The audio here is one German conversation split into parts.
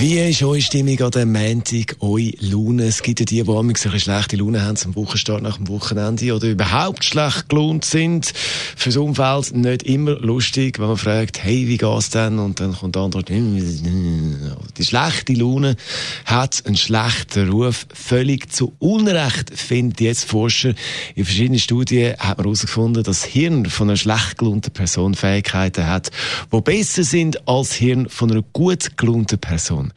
wie ist eure Stimmung an dem Montag, eure Laune? Es gibt ja die, die eine schlechte Laune haben zum Wochenstart nach dem Wochenende oder überhaupt schlecht gelohnt sind. Fürs Umfeld nicht immer lustig, wenn man fragt, hey, wie geht's denn? Und dann kommt die Antwort, die schlechte Laune hat einen schlechten Ruf. Völlig zu Unrecht finden jetzt Forscher. In verschiedenen Studien hat man herausgefunden, dass das Hirn von einer schlecht gelaunten Person Fähigkeiten hat, die besser sind als das Hirn von einer gut gelaunten Person.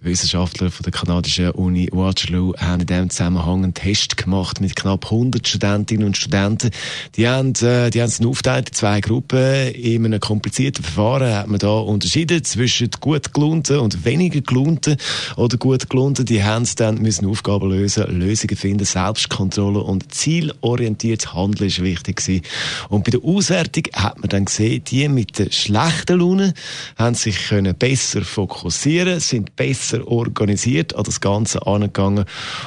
Wissenschaftler von der kanadischen Uni Waterloo haben in diesem Zusammenhang einen Test gemacht mit knapp 100 Studentinnen und Studenten. Die haben, äh, die haben es aufgeteilt in zwei Gruppen. In einem komplizierten Verfahren hat man da unterschieden zwischen gut gelohnten und weniger gelohnten oder gut gelohnten. Die haben dann müssen Aufgaben lösen, Lösungen finden, Selbstkontrolle und zielorientiertes Handeln ist wichtig gewesen. Und bei der Auswertung hat man dann gesehen, die mit der schlechten Laune haben sich können besser fokussieren, sind besser organisiert an das Ganze angegangen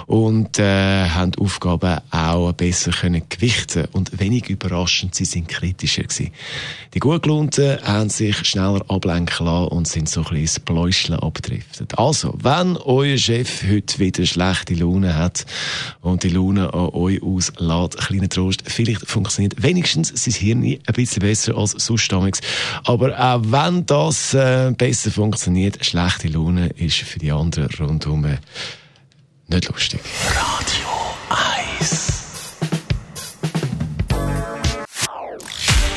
und äh, haben die Aufgaben auch besser können gewichten und wenig überraschend, sie sind kritischer gewesen. Die gut gelohnten haben sich schneller ablenken lassen und sind so ein bisschen ins Bläuscheln abgedriftet. Also, wenn euer Chef heute wieder schlechte Laune hat und die Laune an euch auslässt, kleiner Trost, vielleicht funktioniert wenigstens sein Hirn ein bisschen besser als sonst Aber auch wenn das äh, besser funktioniert, schlechte Laune ist für die anderen rundherum nicht lustig. Radio 1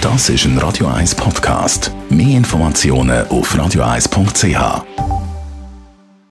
Das ist ein Radio 1 Podcast. Mehr Informationen auf radio1.ch.